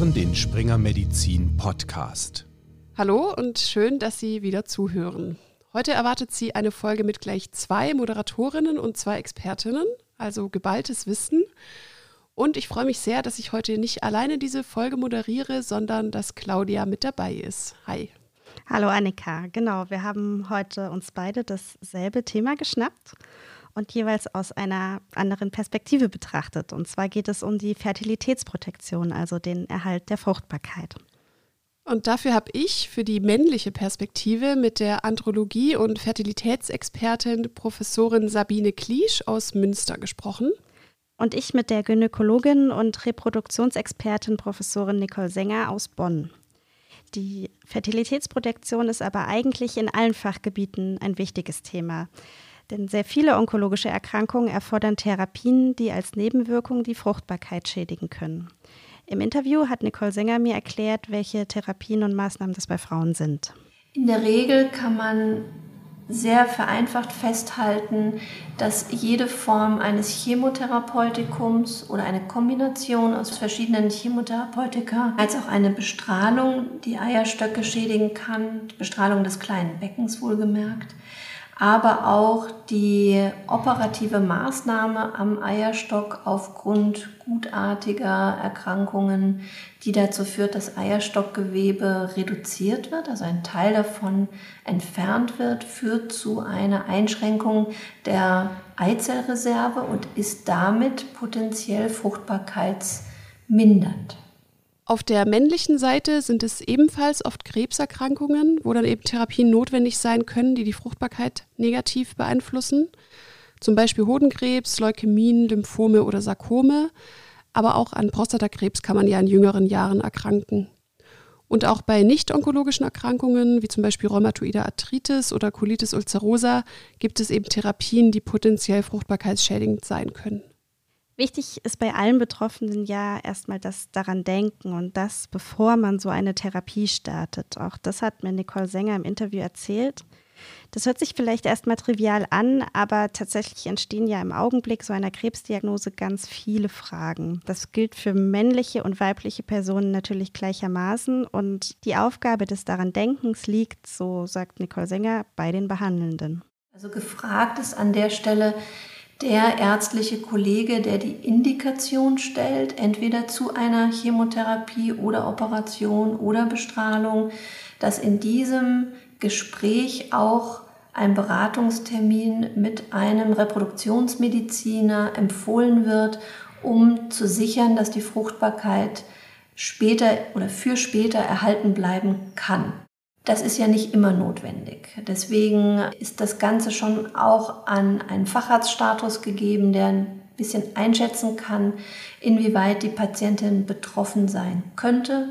hören den Springer Medizin Podcast. Hallo und schön, dass Sie wieder zuhören. Heute erwartet Sie eine Folge mit gleich zwei Moderatorinnen und zwei Expertinnen, also geballtes Wissen. Und ich freue mich sehr, dass ich heute nicht alleine diese Folge moderiere, sondern dass Claudia mit dabei ist. Hi. Hallo Annika, genau, wir haben heute uns beide dasselbe Thema geschnappt und jeweils aus einer anderen Perspektive betrachtet. Und zwar geht es um die Fertilitätsprotektion, also den Erhalt der Fruchtbarkeit. Und dafür habe ich für die männliche Perspektive mit der Andrologie- und Fertilitätsexpertin Professorin Sabine Kliesch aus Münster gesprochen. Und ich mit der Gynäkologin und Reproduktionsexpertin Professorin Nicole Sänger aus Bonn. Die Fertilitätsprotektion ist aber eigentlich in allen Fachgebieten ein wichtiges Thema. Denn sehr viele onkologische Erkrankungen erfordern Therapien, die als Nebenwirkung die Fruchtbarkeit schädigen können. Im Interview hat Nicole Sänger mir erklärt, welche Therapien und Maßnahmen das bei Frauen sind. In der Regel kann man sehr vereinfacht festhalten, dass jede Form eines Chemotherapeutikums oder eine Kombination aus verschiedenen Chemotherapeutika als auch eine Bestrahlung die Eierstöcke schädigen kann, Bestrahlung des kleinen Beckens wohlgemerkt, aber auch die operative Maßnahme am Eierstock aufgrund gutartiger Erkrankungen, die dazu führt, dass Eierstockgewebe reduziert wird, also ein Teil davon entfernt wird, führt zu einer Einschränkung der Eizellreserve und ist damit potenziell fruchtbarkeitsmindernd. Auf der männlichen Seite sind es ebenfalls oft Krebserkrankungen, wo dann eben Therapien notwendig sein können, die die Fruchtbarkeit negativ beeinflussen. Zum Beispiel Hodenkrebs, Leukämien, Lymphome oder Sarkome. Aber auch an Prostatakrebs kann man ja in jüngeren Jahren erkranken. Und auch bei nicht-onkologischen Erkrankungen, wie zum Beispiel rheumatoide Arthritis oder Colitis ulcerosa, gibt es eben Therapien, die potenziell fruchtbarkeitsschädigend sein können. Wichtig ist bei allen Betroffenen ja erstmal das daran denken und das, bevor man so eine Therapie startet. Auch das hat mir Nicole Sänger im Interview erzählt. Das hört sich vielleicht erstmal trivial an, aber tatsächlich entstehen ja im Augenblick so einer Krebsdiagnose ganz viele Fragen. Das gilt für männliche und weibliche Personen natürlich gleichermaßen und die Aufgabe des daran Denkens liegt, so sagt Nicole Sänger, bei den Behandelnden. Also gefragt ist an der Stelle, der ärztliche Kollege, der die Indikation stellt, entweder zu einer Chemotherapie oder Operation oder Bestrahlung, dass in diesem Gespräch auch ein Beratungstermin mit einem Reproduktionsmediziner empfohlen wird, um zu sichern, dass die Fruchtbarkeit später oder für später erhalten bleiben kann. Das ist ja nicht immer notwendig. Deswegen ist das Ganze schon auch an einen Facharztstatus gegeben, der ein bisschen einschätzen kann, inwieweit die Patientin betroffen sein könnte.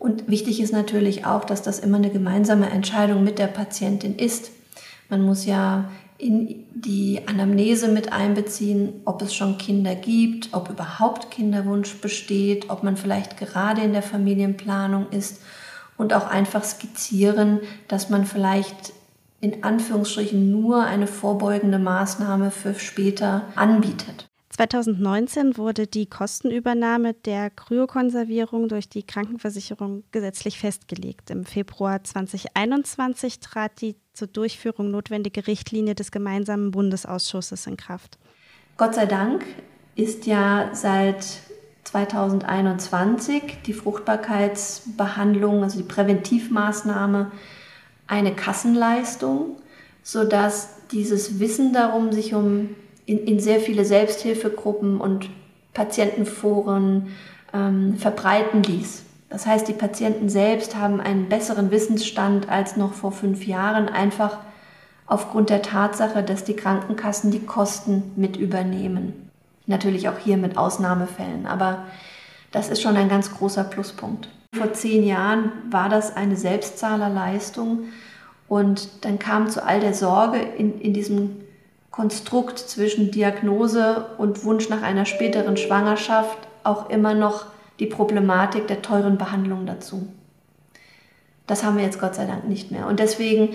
Und wichtig ist natürlich auch, dass das immer eine gemeinsame Entscheidung mit der Patientin ist. Man muss ja in die Anamnese mit einbeziehen, ob es schon Kinder gibt, ob überhaupt Kinderwunsch besteht, ob man vielleicht gerade in der Familienplanung ist und auch einfach skizzieren, dass man vielleicht in Anführungsstrichen nur eine vorbeugende Maßnahme für später anbietet. 2019 wurde die Kostenübernahme der Kryokonservierung durch die Krankenversicherung gesetzlich festgelegt. Im Februar 2021 trat die zur Durchführung notwendige Richtlinie des gemeinsamen Bundesausschusses in Kraft. Gott sei Dank ist ja seit 2021 die Fruchtbarkeitsbehandlung, also die Präventivmaßnahme, eine Kassenleistung, sodass dieses Wissen darum sich um in, in sehr viele Selbsthilfegruppen und Patientenforen ähm, verbreiten ließ. Das heißt, die Patienten selbst haben einen besseren Wissensstand als noch vor fünf Jahren, einfach aufgrund der Tatsache, dass die Krankenkassen die Kosten mit übernehmen. Natürlich auch hier mit Ausnahmefällen, aber das ist schon ein ganz großer Pluspunkt. Vor zehn Jahren war das eine Selbstzahlerleistung und dann kam zu all der Sorge in, in diesem Konstrukt zwischen Diagnose und Wunsch nach einer späteren Schwangerschaft auch immer noch die Problematik der teuren Behandlung dazu. Das haben wir jetzt Gott sei Dank nicht mehr. Und deswegen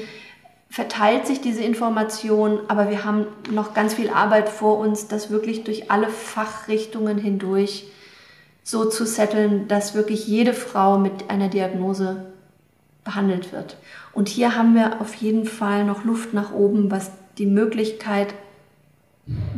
verteilt sich diese Information, aber wir haben noch ganz viel Arbeit vor uns, das wirklich durch alle Fachrichtungen hindurch so zu setteln, dass wirklich jede Frau mit einer Diagnose behandelt wird. Und hier haben wir auf jeden Fall noch Luft nach oben, was die Möglichkeit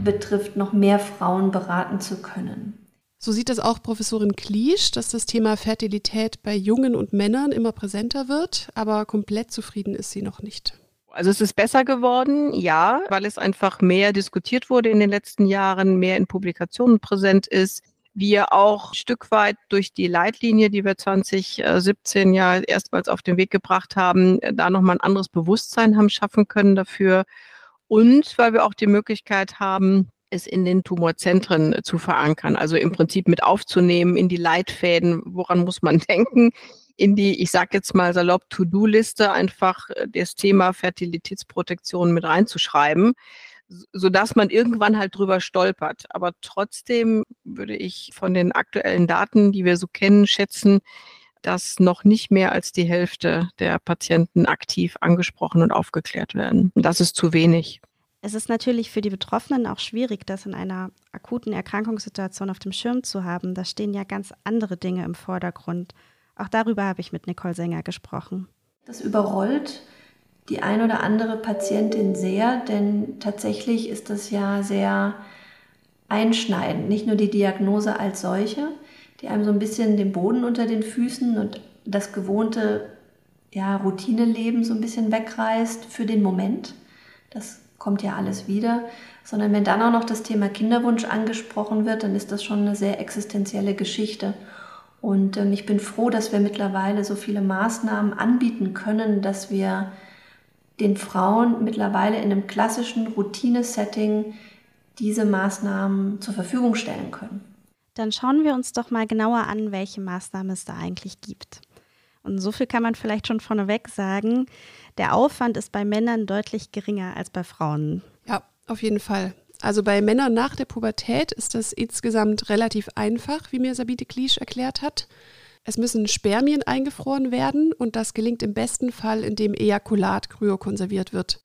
betrifft, noch mehr Frauen beraten zu können. So sieht das auch Professorin Kliesch, dass das Thema Fertilität bei Jungen und Männern immer präsenter wird, aber komplett zufrieden ist sie noch nicht. Also es ist besser geworden, ja, weil es einfach mehr diskutiert wurde in den letzten Jahren, mehr in Publikationen präsent ist. Wir auch ein Stück weit durch die Leitlinie, die wir 2017 ja erstmals auf den Weg gebracht haben, da nochmal ein anderes Bewusstsein haben schaffen können dafür. Und weil wir auch die Möglichkeit haben, es in den Tumorzentren zu verankern, also im Prinzip mit aufzunehmen in die Leitfäden, woran muss man denken, in die, ich sage jetzt mal salopp, To-Do-Liste einfach äh, das Thema Fertilitätsprotektion mit reinzuschreiben, sodass man irgendwann halt drüber stolpert. Aber trotzdem würde ich von den aktuellen Daten, die wir so kennen, schätzen, dass noch nicht mehr als die Hälfte der Patienten aktiv angesprochen und aufgeklärt werden. Das ist zu wenig. Es ist natürlich für die Betroffenen auch schwierig, das in einer akuten Erkrankungssituation auf dem Schirm zu haben. Da stehen ja ganz andere Dinge im Vordergrund. Auch darüber habe ich mit Nicole Sänger gesprochen. Das überrollt die ein oder andere Patientin sehr, denn tatsächlich ist das ja sehr einschneidend. Nicht nur die Diagnose als solche, die einem so ein bisschen den Boden unter den Füßen und das gewohnte ja, Routineleben so ein bisschen wegreißt für den Moment. Das kommt ja alles wieder. Sondern wenn dann auch noch das Thema Kinderwunsch angesprochen wird, dann ist das schon eine sehr existenzielle Geschichte. Und ähm, ich bin froh, dass wir mittlerweile so viele Maßnahmen anbieten können, dass wir den Frauen mittlerweile in einem klassischen Routine-Setting diese Maßnahmen zur Verfügung stellen können. Dann schauen wir uns doch mal genauer an, welche Maßnahmen es da eigentlich gibt. Und so viel kann man vielleicht schon vorneweg sagen. Der Aufwand ist bei Männern deutlich geringer als bei Frauen. Ja, auf jeden Fall. Also bei Männern nach der Pubertät ist das insgesamt relativ einfach, wie mir Sabine Kliesch erklärt hat. Es müssen Spermien eingefroren werden und das gelingt im besten Fall, indem Ejakulat kryokonserviert wird.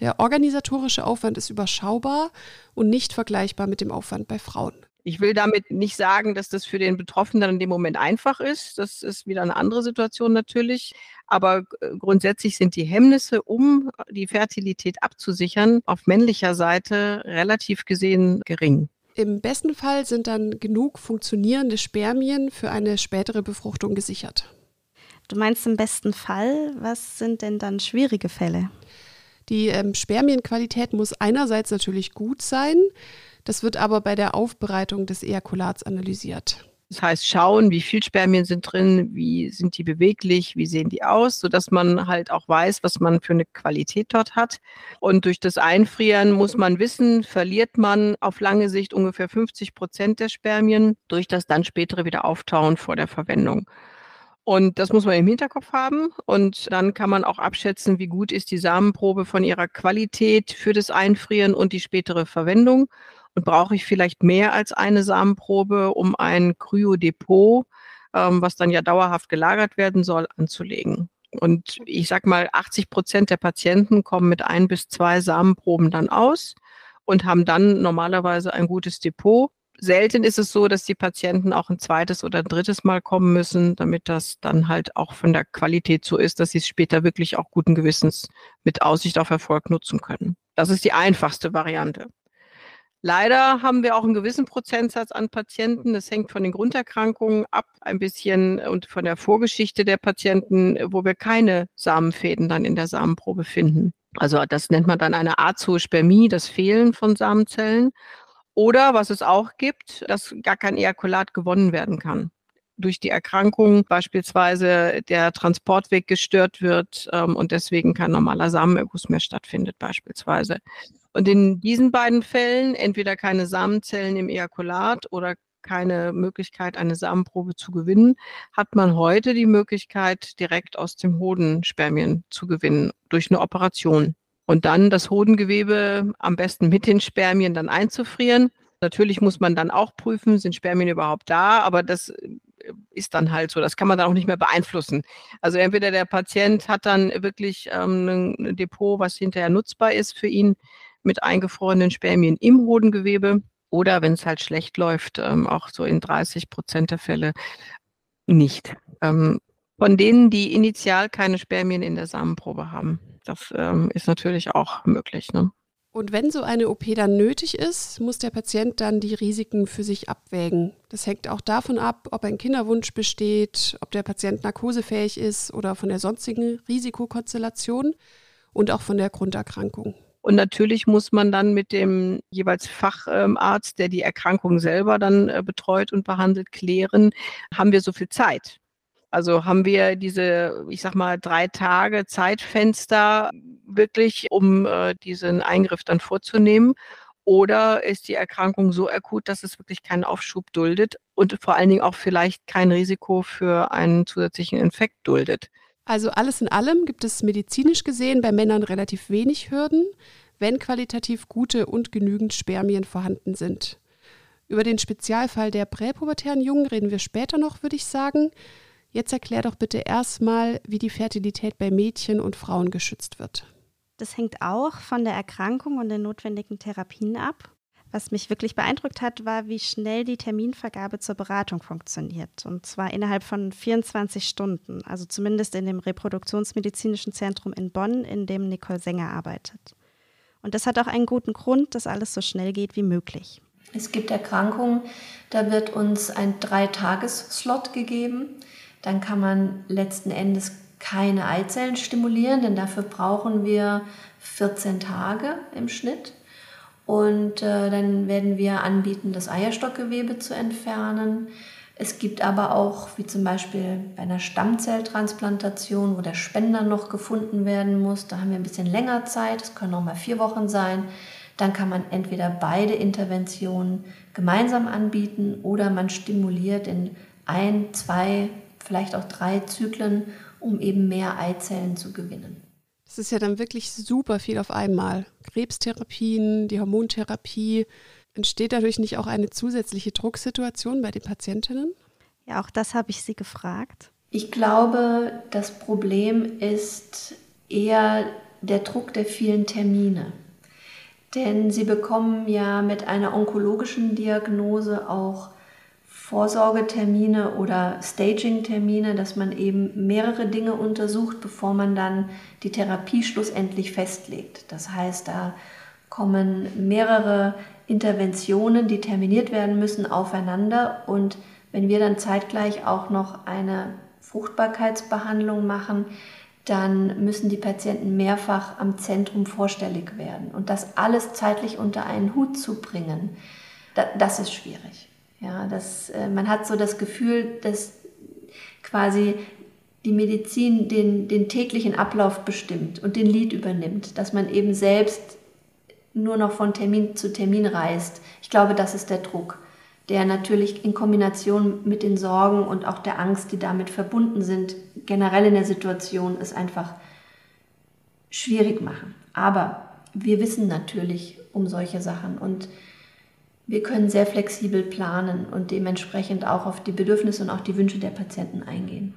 Der organisatorische Aufwand ist überschaubar und nicht vergleichbar mit dem Aufwand bei Frauen. Ich will damit nicht sagen, dass das für den Betroffenen in dem Moment einfach ist. Das ist wieder eine andere Situation natürlich. Aber äh, grundsätzlich sind die Hemmnisse, um die Fertilität abzusichern, auf männlicher Seite relativ gesehen gering. Im besten Fall sind dann genug funktionierende Spermien für eine spätere Befruchtung gesichert. Du meinst im besten Fall, was sind denn dann schwierige Fälle? Die ähm, Spermienqualität muss einerseits natürlich gut sein. Das wird aber bei der Aufbereitung des Ejakulats analysiert. Das heißt, schauen, wie viel Spermien sind drin, wie sind die beweglich, wie sehen die aus, sodass man halt auch weiß, was man für eine Qualität dort hat. Und durch das Einfrieren muss man wissen, verliert man auf lange Sicht ungefähr 50 Prozent der Spermien durch das dann spätere Wiederauftauen vor der Verwendung. Und das muss man im Hinterkopf haben. Und dann kann man auch abschätzen, wie gut ist die Samenprobe von ihrer Qualität für das Einfrieren und die spätere Verwendung. Und brauche ich vielleicht mehr als eine Samenprobe, um ein Kryodepot, ähm, was dann ja dauerhaft gelagert werden soll, anzulegen. Und ich sage mal, 80 Prozent der Patienten kommen mit ein bis zwei Samenproben dann aus und haben dann normalerweise ein gutes Depot. Selten ist es so, dass die Patienten auch ein zweites oder ein drittes Mal kommen müssen, damit das dann halt auch von der Qualität so ist, dass sie es später wirklich auch guten Gewissens mit Aussicht auf Erfolg nutzen können. Das ist die einfachste Variante. Leider haben wir auch einen gewissen Prozentsatz an Patienten. Das hängt von den Grunderkrankungen ab, ein bisschen und von der Vorgeschichte der Patienten, wo wir keine Samenfäden dann in der Samenprobe finden. Also das nennt man dann eine Azoospermie, das Fehlen von Samenzellen. Oder was es auch gibt, dass gar kein Ejakulat gewonnen werden kann durch die Erkrankung beispielsweise der Transportweg gestört wird ähm, und deswegen kein normaler Samenerguss mehr stattfindet beispielsweise. Und in diesen beiden Fällen entweder keine Samenzellen im Ejakulat oder keine Möglichkeit, eine Samenprobe zu gewinnen, hat man heute die Möglichkeit, direkt aus dem Hoden Spermien zu gewinnen durch eine Operation. Und dann das Hodengewebe am besten mit den Spermien dann einzufrieren. Natürlich muss man dann auch prüfen, sind Spermien überhaupt da, aber das ist dann halt so. Das kann man dann auch nicht mehr beeinflussen. Also entweder der Patient hat dann wirklich ähm, ein Depot, was hinterher nutzbar ist für ihn mit eingefrorenen Spermien im Hodengewebe Oder wenn es halt schlecht läuft, ähm, auch so in 30 Prozent der Fälle nicht. Ähm, von denen, die initial keine Spermien in der Samenprobe haben. Das ähm, ist natürlich auch möglich. Ne? Und wenn so eine OP dann nötig ist, muss der Patient dann die Risiken für sich abwägen. Das hängt auch davon ab, ob ein Kinderwunsch besteht, ob der Patient narkosefähig ist oder von der sonstigen Risikokonstellation und auch von der Grunderkrankung. Und natürlich muss man dann mit dem jeweils Facharzt, der die Erkrankung selber dann äh, betreut und behandelt, klären, haben wir so viel Zeit? Also haben wir diese, ich sag mal, drei Tage Zeitfenster wirklich, um äh, diesen Eingriff dann vorzunehmen? Oder ist die Erkrankung so akut, dass es wirklich keinen Aufschub duldet und vor allen Dingen auch vielleicht kein Risiko für einen zusätzlichen Infekt duldet? Also alles in allem gibt es medizinisch gesehen bei Männern relativ wenig Hürden, wenn qualitativ gute und genügend Spermien vorhanden sind. Über den Spezialfall der präpubertären Jungen reden wir später noch, würde ich sagen. Jetzt erklär doch bitte erstmal, wie die Fertilität bei Mädchen und Frauen geschützt wird. Das hängt auch von der Erkrankung und den notwendigen Therapien ab. Was mich wirklich beeindruckt hat, war, wie schnell die Terminvergabe zur Beratung funktioniert. Und zwar innerhalb von 24 Stunden, also zumindest in dem Reproduktionsmedizinischen Zentrum in Bonn, in dem Nicole Sänger arbeitet. Und das hat auch einen guten Grund, dass alles so schnell geht wie möglich. Es gibt Erkrankungen, da wird uns ein Dreitages-Slot gegeben. Dann kann man letzten Endes keine Eizellen stimulieren, denn dafür brauchen wir 14 Tage im Schnitt. Und äh, dann werden wir anbieten, das Eierstockgewebe zu entfernen. Es gibt aber auch, wie zum Beispiel bei einer Stammzelltransplantation, wo der Spender noch gefunden werden muss, da haben wir ein bisschen länger Zeit, es können auch mal vier Wochen sein. Dann kann man entweder beide Interventionen gemeinsam anbieten oder man stimuliert in ein, zwei vielleicht auch drei Zyklen, um eben mehr Eizellen zu gewinnen. Das ist ja dann wirklich super viel auf einmal. Krebstherapien, die Hormontherapie. Entsteht dadurch nicht auch eine zusätzliche Drucksituation bei den Patientinnen? Ja, auch das habe ich Sie gefragt. Ich glaube, das Problem ist eher der Druck der vielen Termine. Denn Sie bekommen ja mit einer onkologischen Diagnose auch Vorsorgetermine oder Staging-Termine, dass man eben mehrere Dinge untersucht, bevor man dann die Therapie schlussendlich festlegt. Das heißt, da kommen mehrere Interventionen, die terminiert werden müssen, aufeinander. Und wenn wir dann zeitgleich auch noch eine Fruchtbarkeitsbehandlung machen, dann müssen die Patienten mehrfach am Zentrum vorstellig werden. Und das alles zeitlich unter einen Hut zu bringen, das ist schwierig. Ja, das, äh, man hat so das Gefühl, dass quasi die Medizin den, den täglichen Ablauf bestimmt und den Lied übernimmt, dass man eben selbst nur noch von Termin zu Termin reist. Ich glaube, das ist der Druck, der natürlich in Kombination mit den Sorgen und auch der Angst, die damit verbunden sind, generell in der Situation es einfach schwierig machen. Aber wir wissen natürlich um solche Sachen und wir können sehr flexibel planen und dementsprechend auch auf die Bedürfnisse und auch die Wünsche der Patienten eingehen.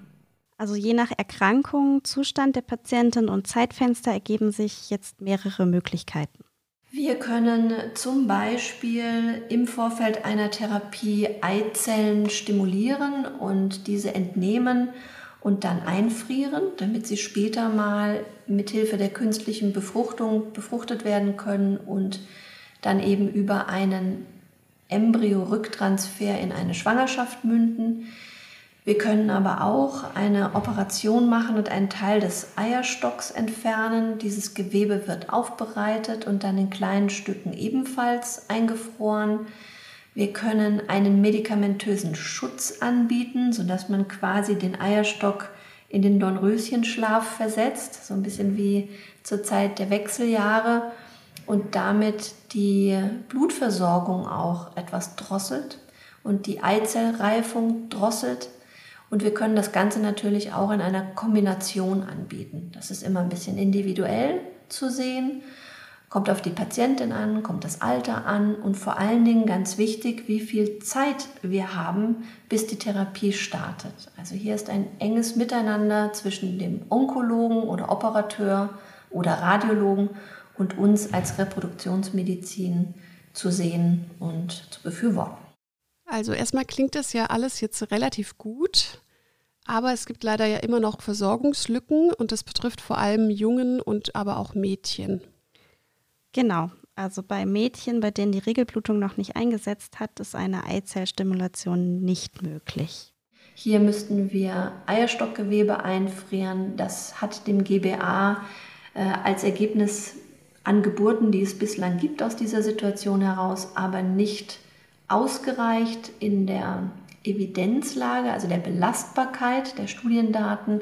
Also je nach Erkrankung, Zustand der Patientin und Zeitfenster ergeben sich jetzt mehrere Möglichkeiten. Wir können zum Beispiel im Vorfeld einer Therapie Eizellen stimulieren und diese entnehmen und dann einfrieren, damit sie später mal mithilfe der künstlichen Befruchtung befruchtet werden können und dann eben über einen Embryo-Rücktransfer in eine Schwangerschaft münden. Wir können aber auch eine Operation machen und einen Teil des Eierstocks entfernen. Dieses Gewebe wird aufbereitet und dann in kleinen Stücken ebenfalls eingefroren. Wir können einen medikamentösen Schutz anbieten, sodass man quasi den Eierstock in den Dornröschenschlaf versetzt, so ein bisschen wie zur Zeit der Wechseljahre und damit die Blutversorgung auch etwas drosselt und die Eizellreifung drosselt. Und wir können das Ganze natürlich auch in einer Kombination anbieten. Das ist immer ein bisschen individuell zu sehen, kommt auf die Patientin an, kommt das Alter an und vor allen Dingen ganz wichtig, wie viel Zeit wir haben, bis die Therapie startet. Also hier ist ein enges Miteinander zwischen dem Onkologen oder Operateur oder Radiologen und uns als Reproduktionsmedizin zu sehen und zu befürworten. Also erstmal klingt das ja alles jetzt relativ gut, aber es gibt leider ja immer noch Versorgungslücken und das betrifft vor allem Jungen und aber auch Mädchen. Genau, also bei Mädchen, bei denen die Regelblutung noch nicht eingesetzt hat, ist eine Eizellstimulation nicht möglich. Hier müssten wir Eierstockgewebe einfrieren. Das hat dem GBA äh, als Ergebnis an Geburten, die es bislang gibt aus dieser Situation heraus, aber nicht ausgereicht in der Evidenzlage, also der Belastbarkeit der Studiendaten,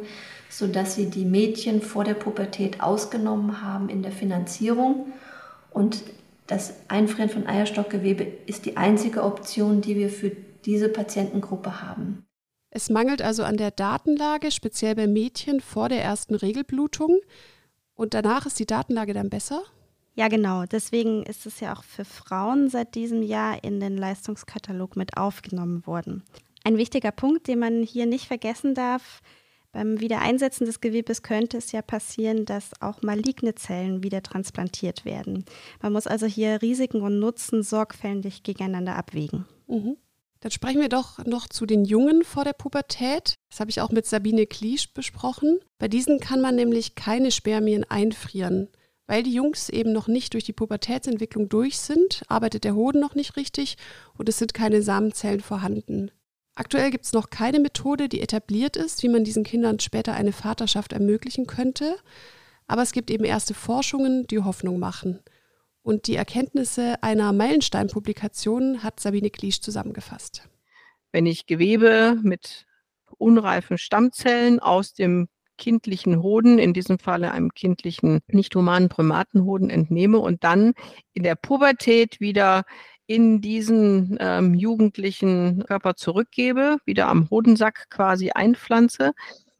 sodass sie die Mädchen vor der Pubertät ausgenommen haben in der Finanzierung. Und das Einfrieren von Eierstockgewebe ist die einzige Option, die wir für diese Patientengruppe haben. Es mangelt also an der Datenlage, speziell bei Mädchen vor der ersten Regelblutung. Und danach ist die Datenlage dann besser? Ja, genau. Deswegen ist es ja auch für Frauen seit diesem Jahr in den Leistungskatalog mit aufgenommen worden. Ein wichtiger Punkt, den man hier nicht vergessen darf, beim Wiedereinsetzen des Gewebes könnte es ja passieren, dass auch maligne Zellen wieder transplantiert werden. Man muss also hier Risiken und Nutzen sorgfältig gegeneinander abwägen. Mhm. Dann sprechen wir doch noch zu den Jungen vor der Pubertät. Das habe ich auch mit Sabine Kliesch besprochen. Bei diesen kann man nämlich keine Spermien einfrieren. Weil die Jungs eben noch nicht durch die Pubertätsentwicklung durch sind, arbeitet der Hoden noch nicht richtig und es sind keine Samenzellen vorhanden. Aktuell gibt es noch keine Methode, die etabliert ist, wie man diesen Kindern später eine Vaterschaft ermöglichen könnte. Aber es gibt eben erste Forschungen, die Hoffnung machen. Und die Erkenntnisse einer Meilenstein-Publikation hat Sabine Kliesch zusammengefasst. Wenn ich Gewebe mit unreifen Stammzellen aus dem kindlichen Hoden, in diesem Falle einem kindlichen, nicht humanen Primatenhoden entnehme und dann in der Pubertät wieder in diesen ähm, jugendlichen Körper zurückgebe, wieder am Hodensack quasi einpflanze,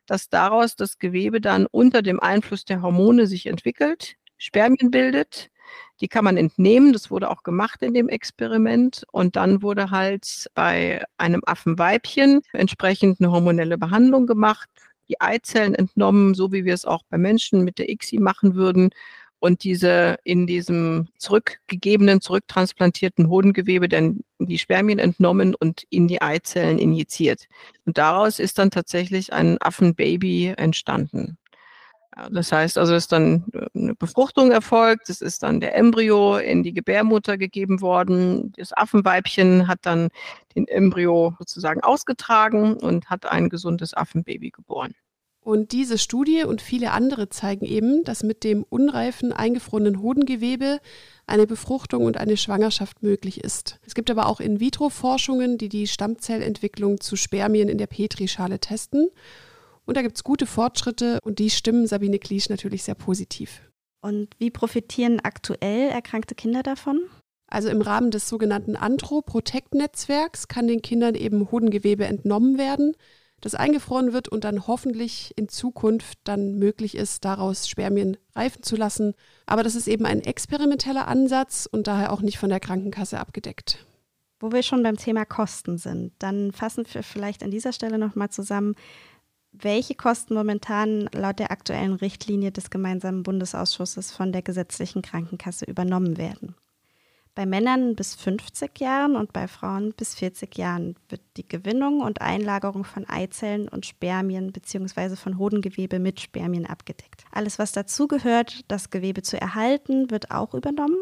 dass daraus das Gewebe dann unter dem Einfluss der Hormone sich entwickelt, Spermien bildet. Die kann man entnehmen, das wurde auch gemacht in dem Experiment. Und dann wurde halt bei einem Affenweibchen entsprechend eine hormonelle Behandlung gemacht, die Eizellen entnommen, so wie wir es auch bei Menschen mit der ICSI machen würden und diese in diesem zurückgegebenen, zurücktransplantierten Hodengewebe dann die Spermien entnommen und in die Eizellen injiziert. Und daraus ist dann tatsächlich ein Affenbaby entstanden. Das heißt also, ist dann äh, eine Befruchtung erfolgt, es ist dann der Embryo in die Gebärmutter gegeben worden. Das Affenweibchen hat dann den Embryo sozusagen ausgetragen und hat ein gesundes Affenbaby geboren. Und diese Studie und viele andere zeigen eben, dass mit dem unreifen, eingefrorenen Hodengewebe eine Befruchtung und eine Schwangerschaft möglich ist. Es gibt aber auch In-vitro-Forschungen, die die Stammzellentwicklung zu Spermien in der Petrischale testen. Und da gibt es gute Fortschritte und die stimmen Sabine Kliesch natürlich sehr positiv. Und wie profitieren aktuell erkrankte Kinder davon? Also im Rahmen des sogenannten Antro-Protect-Netzwerks kann den Kindern eben Hodengewebe entnommen werden das eingefroren wird und dann hoffentlich in Zukunft dann möglich ist, daraus Spermien reifen zu lassen. Aber das ist eben ein experimenteller Ansatz und daher auch nicht von der Krankenkasse abgedeckt. Wo wir schon beim Thema Kosten sind, dann fassen wir vielleicht an dieser Stelle nochmal zusammen, welche Kosten momentan laut der aktuellen Richtlinie des gemeinsamen Bundesausschusses von der gesetzlichen Krankenkasse übernommen werden. Bei Männern bis 50 Jahren und bei Frauen bis 40 Jahren wird die Gewinnung und Einlagerung von Eizellen und Spermien bzw. von Hodengewebe mit Spermien abgedeckt. Alles, was dazugehört, das Gewebe zu erhalten, wird auch übernommen.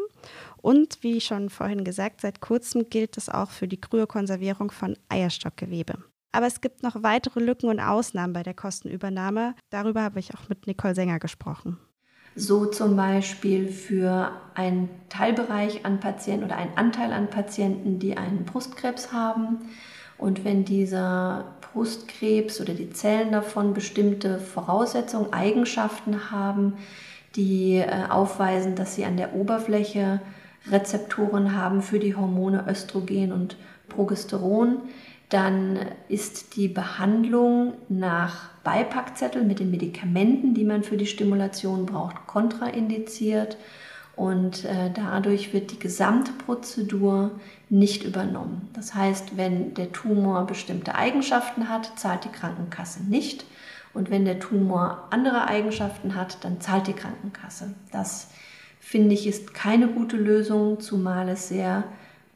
Und wie schon vorhin gesagt, seit kurzem gilt es auch für die Kryokonservierung von Eierstockgewebe. Aber es gibt noch weitere Lücken und Ausnahmen bei der Kostenübernahme. Darüber habe ich auch mit Nicole Sänger gesprochen so zum Beispiel für einen Teilbereich an Patienten oder einen Anteil an Patienten, die einen Brustkrebs haben. Und wenn dieser Brustkrebs oder die Zellen davon bestimmte Voraussetzungen, Eigenschaften haben, die äh, aufweisen, dass sie an der Oberfläche Rezeptoren haben für die Hormone Östrogen und Progesteron, dann ist die Behandlung nach Beipackzettel mit den Medikamenten, die man für die Stimulation braucht, kontraindiziert. Und äh, dadurch wird die Gesamtprozedur nicht übernommen. Das heißt, wenn der Tumor bestimmte Eigenschaften hat, zahlt die Krankenkasse nicht. Und wenn der Tumor andere Eigenschaften hat, dann zahlt die Krankenkasse. Das finde ich, ist keine gute Lösung, zumal es sehr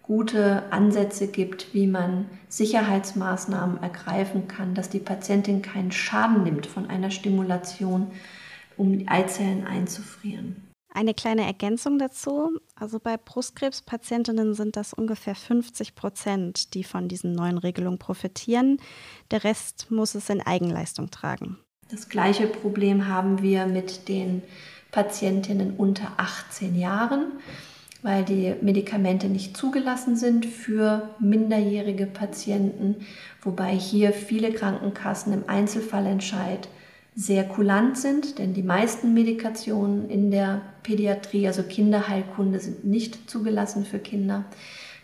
gute Ansätze gibt, wie man Sicherheitsmaßnahmen ergreifen kann, dass die Patientin keinen Schaden nimmt von einer Stimulation, um die Eizellen einzufrieren. Eine kleine Ergänzung dazu. Also bei Brustkrebspatientinnen sind das ungefähr 50 Prozent, die von diesen neuen Regelungen profitieren. Der Rest muss es in Eigenleistung tragen. Das gleiche Problem haben wir mit den Patientinnen unter 18 Jahren, weil die Medikamente nicht zugelassen sind für minderjährige Patienten, wobei hier viele Krankenkassen im Einzelfallentscheid sehr kulant sind, denn die meisten Medikationen in der Pädiatrie, also Kinderheilkunde, sind nicht zugelassen für Kinder.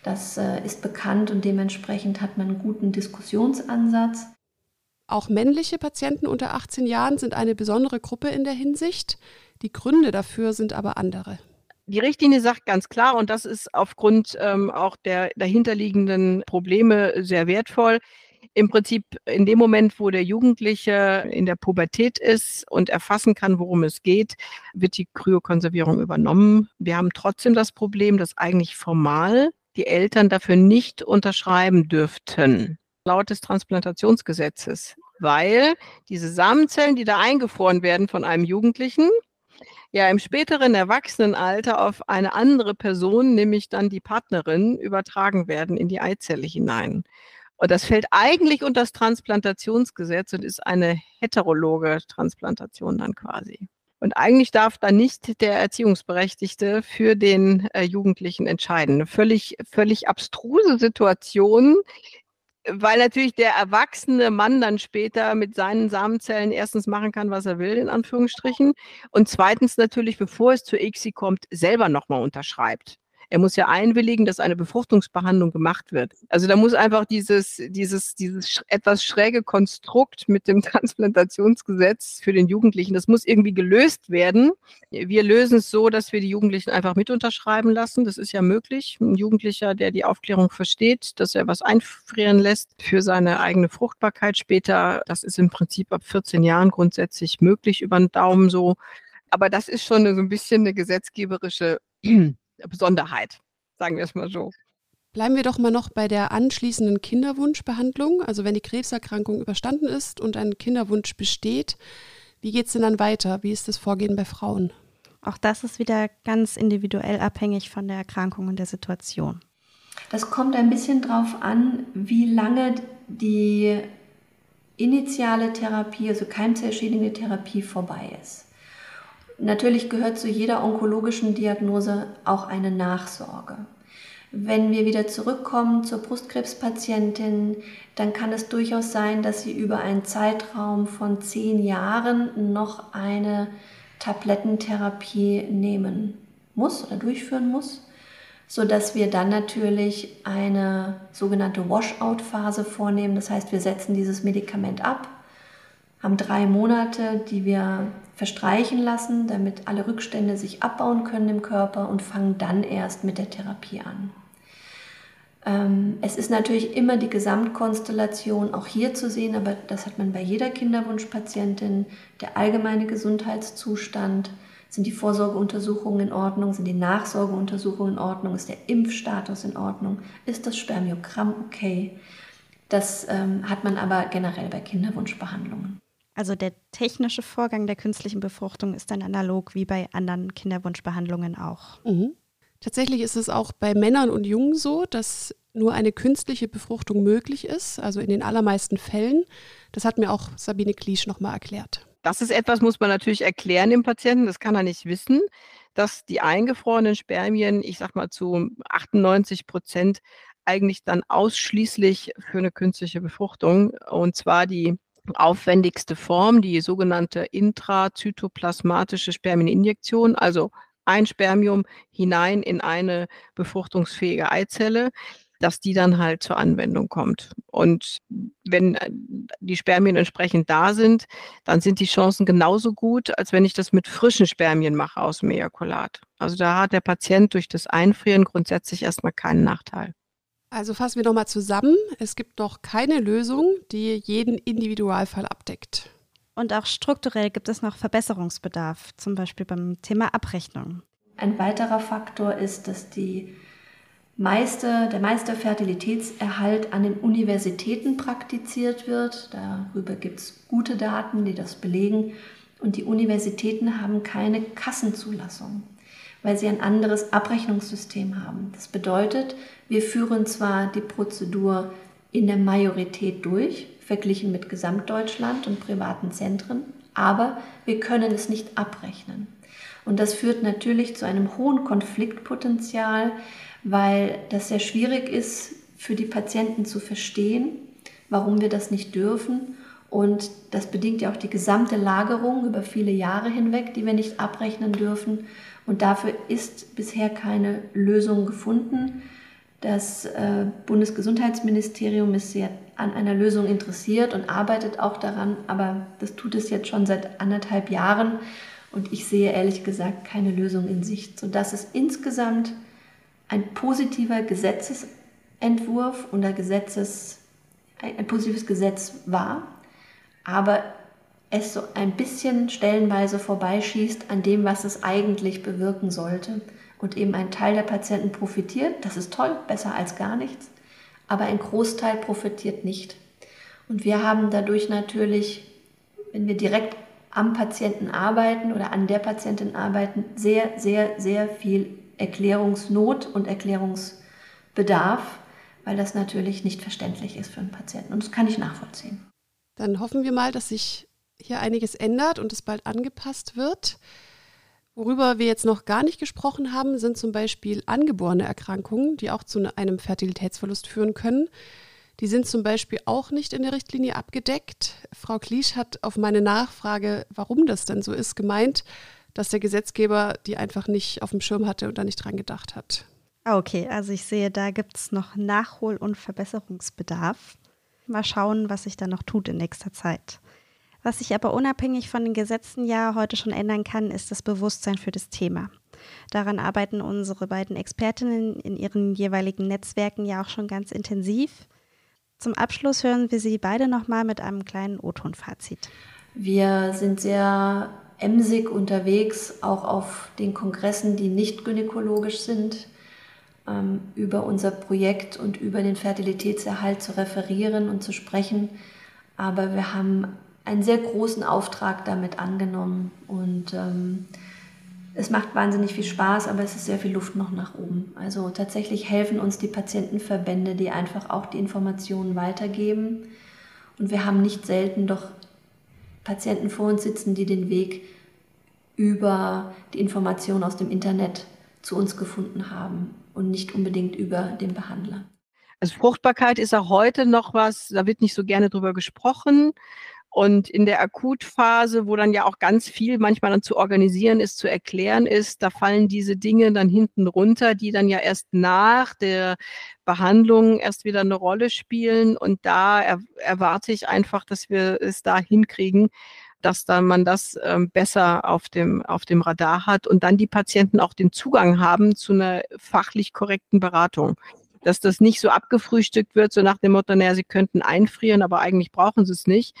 Das äh, ist bekannt und dementsprechend hat man einen guten Diskussionsansatz. Auch männliche Patienten unter 18 Jahren sind eine besondere Gruppe in der Hinsicht. Die Gründe dafür sind aber andere. Die Richtlinie sagt ganz klar, und das ist aufgrund ähm, auch der dahinterliegenden Probleme sehr wertvoll, im Prinzip in dem Moment, wo der Jugendliche in der Pubertät ist und erfassen kann, worum es geht, wird die Kryokonservierung übernommen. Wir haben trotzdem das Problem, dass eigentlich formal die Eltern dafür nicht unterschreiben dürften, laut des Transplantationsgesetzes, weil diese Samenzellen, die da eingefroren werden von einem Jugendlichen, ja im späteren Erwachsenenalter auf eine andere Person, nämlich dann die Partnerin, übertragen werden in die Eizelle hinein. Und das fällt eigentlich unter das Transplantationsgesetz und ist eine heterologe Transplantation dann quasi. Und eigentlich darf da nicht der Erziehungsberechtigte für den äh, Jugendlichen entscheiden. Eine völlig, völlig abstruse Situation, weil natürlich der erwachsene Mann dann später mit seinen Samenzellen erstens machen kann, was er will, in Anführungsstrichen. Und zweitens natürlich, bevor es zur ICSI kommt, selber nochmal unterschreibt. Er muss ja einwilligen, dass eine Befruchtungsbehandlung gemacht wird. Also da muss einfach dieses, dieses, dieses etwas schräge Konstrukt mit dem Transplantationsgesetz für den Jugendlichen, das muss irgendwie gelöst werden. Wir lösen es so, dass wir die Jugendlichen einfach mit unterschreiben lassen. Das ist ja möglich. Ein Jugendlicher, der die Aufklärung versteht, dass er was einfrieren lässt für seine eigene Fruchtbarkeit später, das ist im Prinzip ab 14 Jahren grundsätzlich möglich über den Daumen so. Aber das ist schon so ein bisschen eine gesetzgeberische Besonderheit, sagen wir es mal so. Bleiben wir doch mal noch bei der anschließenden Kinderwunschbehandlung. Also wenn die Krebserkrankung überstanden ist und ein Kinderwunsch besteht, wie geht es denn dann weiter? Wie ist das Vorgehen bei Frauen? Auch das ist wieder ganz individuell abhängig von der Erkrankung und der Situation. Das kommt ein bisschen darauf an, wie lange die initiale Therapie, also keimzellschädigende Therapie vorbei ist. Natürlich gehört zu jeder onkologischen Diagnose auch eine Nachsorge. Wenn wir wieder zurückkommen zur Brustkrebspatientin, dann kann es durchaus sein, dass sie über einen Zeitraum von zehn Jahren noch eine Tablettentherapie nehmen muss oder durchführen muss, sodass wir dann natürlich eine sogenannte Washout-Phase vornehmen. Das heißt, wir setzen dieses Medikament ab, haben drei Monate, die wir verstreichen lassen, damit alle Rückstände sich abbauen können im Körper und fangen dann erst mit der Therapie an. Ähm, es ist natürlich immer die Gesamtkonstellation auch hier zu sehen, aber das hat man bei jeder Kinderwunschpatientin. Der allgemeine Gesundheitszustand, sind die Vorsorgeuntersuchungen in Ordnung, sind die Nachsorgeuntersuchungen in Ordnung, ist der Impfstatus in Ordnung, ist das Spermiogramm okay. Das ähm, hat man aber generell bei Kinderwunschbehandlungen. Also der technische Vorgang der künstlichen Befruchtung ist dann analog wie bei anderen Kinderwunschbehandlungen auch. Mhm. Tatsächlich ist es auch bei Männern und Jungen so, dass nur eine künstliche Befruchtung möglich ist, also in den allermeisten Fällen. Das hat mir auch Sabine Kliesch nochmal erklärt. Das ist etwas, muss man natürlich erklären dem Patienten, das kann er nicht wissen, dass die eingefrorenen Spermien, ich sag mal zu 98 Prozent, eigentlich dann ausschließlich für eine künstliche Befruchtung, und zwar die aufwendigste Form, die sogenannte intrazytoplasmatische Spermieninjektion, also ein Spermium hinein in eine befruchtungsfähige Eizelle, dass die dann halt zur Anwendung kommt. Und wenn äh, die Spermien entsprechend da sind, dann sind die Chancen genauso gut, als wenn ich das mit frischen Spermien mache aus dem Ejakulat. Also da hat der Patient durch das Einfrieren grundsätzlich erstmal keinen Nachteil. Also fassen wir nochmal zusammen. Es gibt noch keine Lösung, die jeden Individualfall abdeckt. Und auch strukturell gibt es noch Verbesserungsbedarf, zum Beispiel beim Thema Abrechnung. Ein weiterer Faktor ist, dass die meiste, der meiste Fertilitätserhalt an den Universitäten praktiziert wird. Darüber gibt es gute Daten, die das belegen. Und die Universitäten haben keine Kassenzulassung, weil sie ein anderes Abrechnungssystem haben. Das bedeutet, wir führen zwar die Prozedur in der Majorität durch, verglichen mit Gesamtdeutschland und privaten Zentren, aber wir können es nicht abrechnen. Und das führt natürlich zu einem hohen Konfliktpotenzial, weil das sehr schwierig ist für die Patienten zu verstehen, warum wir das nicht dürfen. Und das bedingt ja auch die gesamte Lagerung über viele Jahre hinweg, die wir nicht abrechnen dürfen. Und dafür ist bisher keine Lösung gefunden. Das äh, Bundesgesundheitsministerium ist sehr an einer Lösung interessiert und arbeitet auch daran, aber das tut es jetzt schon seit anderthalb Jahren und ich sehe ehrlich gesagt keine Lösung in Sicht, sodass es insgesamt ein positiver Gesetzesentwurf oder Gesetzes, ein positives Gesetz war, aber es so ein bisschen stellenweise vorbeischießt an dem, was es eigentlich bewirken sollte. Und eben ein Teil der Patienten profitiert, das ist toll, besser als gar nichts, aber ein Großteil profitiert nicht. Und wir haben dadurch natürlich, wenn wir direkt am Patienten arbeiten oder an der Patientin arbeiten, sehr, sehr, sehr viel Erklärungsnot und Erklärungsbedarf, weil das natürlich nicht verständlich ist für einen Patienten. Und das kann ich nachvollziehen. Dann hoffen wir mal, dass sich hier einiges ändert und es bald angepasst wird. Worüber wir jetzt noch gar nicht gesprochen haben, sind zum Beispiel angeborene Erkrankungen, die auch zu einem Fertilitätsverlust führen können. Die sind zum Beispiel auch nicht in der Richtlinie abgedeckt. Frau Kliesch hat auf meine Nachfrage, warum das denn so ist, gemeint, dass der Gesetzgeber die einfach nicht auf dem Schirm hatte und da nicht dran gedacht hat. Ah, okay, also ich sehe, da gibt es noch Nachhol- und Verbesserungsbedarf. Mal schauen, was sich da noch tut in nächster Zeit. Was sich aber unabhängig von den Gesetzen ja heute schon ändern kann, ist das Bewusstsein für das Thema. Daran arbeiten unsere beiden Expertinnen in ihren jeweiligen Netzwerken ja auch schon ganz intensiv. Zum Abschluss hören wir sie beide nochmal mit einem kleinen O-Ton-Fazit. Wir sind sehr emsig unterwegs, auch auf den Kongressen, die nicht gynäkologisch sind, über unser Projekt und über den Fertilitätserhalt zu referieren und zu sprechen. Aber wir haben einen sehr großen Auftrag damit angenommen und ähm, es macht wahnsinnig viel Spaß, aber es ist sehr viel Luft noch nach oben. Also tatsächlich helfen uns die Patientenverbände, die einfach auch die Informationen weitergeben. Und wir haben nicht selten doch Patienten vor uns sitzen, die den Weg über die Informationen aus dem Internet zu uns gefunden haben und nicht unbedingt über den Behandler. Also Fruchtbarkeit ist auch heute noch was, da wird nicht so gerne drüber gesprochen. Und in der Akutphase, wo dann ja auch ganz viel manchmal dann zu organisieren ist, zu erklären ist, da fallen diese Dinge dann hinten runter, die dann ja erst nach der Behandlung erst wieder eine Rolle spielen. Und da er, erwarte ich einfach, dass wir es da hinkriegen, dass dann man das ähm, besser auf dem, auf dem Radar hat und dann die Patienten auch den Zugang haben zu einer fachlich korrekten Beratung dass das nicht so abgefrühstückt wird, so nach dem Motto, naja, sie könnten einfrieren, aber eigentlich brauchen sie es nicht,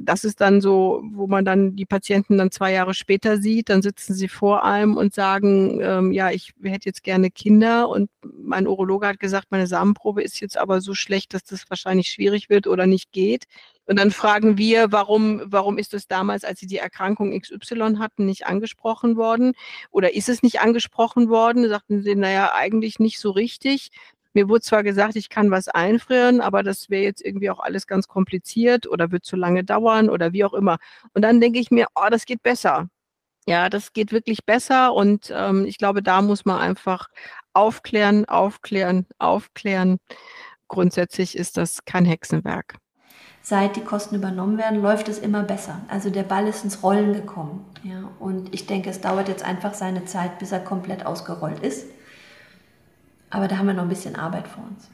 das ist dann so, wo man dann die Patienten dann zwei Jahre später sieht, dann sitzen sie vor einem und sagen, ähm, ja, ich hätte jetzt gerne Kinder und mein Urologe hat gesagt, meine Samenprobe ist jetzt aber so schlecht, dass das wahrscheinlich schwierig wird oder nicht geht. Und dann fragen wir, warum, warum ist das damals, als sie die Erkrankung XY hatten, nicht angesprochen worden? Oder ist es nicht angesprochen worden? Sagten sie, naja, eigentlich nicht so richtig. Mir wurde zwar gesagt, ich kann was einfrieren, aber das wäre jetzt irgendwie auch alles ganz kompliziert oder wird zu lange dauern oder wie auch immer. Und dann denke ich mir, oh, das geht besser. Ja, das geht wirklich besser und ähm, ich glaube, da muss man einfach aufklären, aufklären, aufklären. Grundsätzlich ist das kein Hexenwerk. Seit die Kosten übernommen werden, läuft es immer besser. Also der Ball ist ins Rollen gekommen. Ja, und ich denke, es dauert jetzt einfach seine Zeit, bis er komplett ausgerollt ist. Aber da haben wir noch ein bisschen Arbeit vor uns.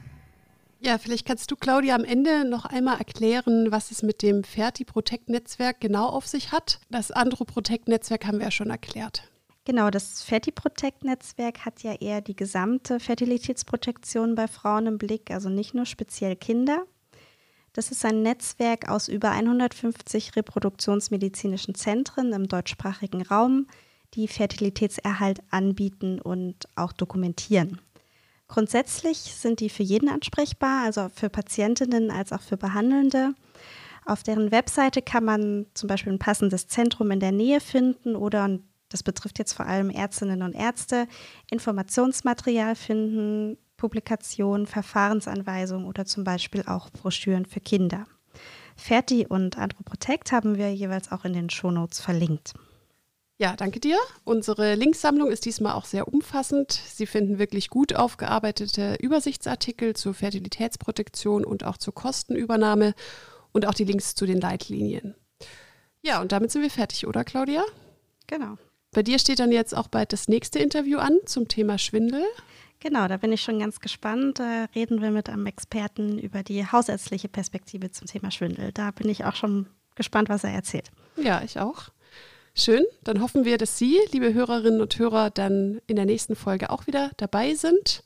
Ja, vielleicht kannst du, Claudia, am Ende noch einmal erklären, was es mit dem Ferti-Protect-Netzwerk genau auf sich hat. Das Andro-Protect-Netzwerk haben wir ja schon erklärt. Genau, das Ferti-Protect-Netzwerk hat ja eher die gesamte Fertilitätsprotektion bei Frauen im Blick, also nicht nur speziell Kinder. Das ist ein Netzwerk aus über 150 reproduktionsmedizinischen Zentren im deutschsprachigen Raum, die Fertilitätserhalt anbieten und auch dokumentieren. Grundsätzlich sind die für jeden ansprechbar, also für Patientinnen als auch für Behandelnde. Auf deren Webseite kann man zum Beispiel ein passendes Zentrum in der Nähe finden oder, das betrifft jetzt vor allem Ärztinnen und Ärzte, Informationsmaterial finden, Publikationen, Verfahrensanweisungen oder zum Beispiel auch Broschüren für Kinder. Ferti und Androprotect haben wir jeweils auch in den Shownotes verlinkt. Ja, danke dir. Unsere Linksammlung ist diesmal auch sehr umfassend. Sie finden wirklich gut aufgearbeitete Übersichtsartikel zur Fertilitätsprotektion und auch zur Kostenübernahme und auch die Links zu den Leitlinien. Ja, und damit sind wir fertig, oder Claudia? Genau. Bei dir steht dann jetzt auch bald das nächste Interview an zum Thema Schwindel. Genau, da bin ich schon ganz gespannt. Da reden wir mit einem Experten über die hausärztliche Perspektive zum Thema Schwindel. Da bin ich auch schon gespannt, was er erzählt. Ja, ich auch. Schön, dann hoffen wir, dass Sie, liebe Hörerinnen und Hörer, dann in der nächsten Folge auch wieder dabei sind.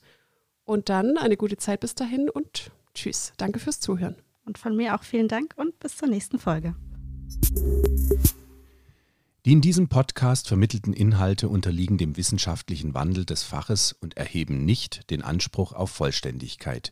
Und dann eine gute Zeit bis dahin und tschüss. Danke fürs Zuhören. Und von mir auch vielen Dank und bis zur nächsten Folge. Die in diesem Podcast vermittelten Inhalte unterliegen dem wissenschaftlichen Wandel des Faches und erheben nicht den Anspruch auf Vollständigkeit.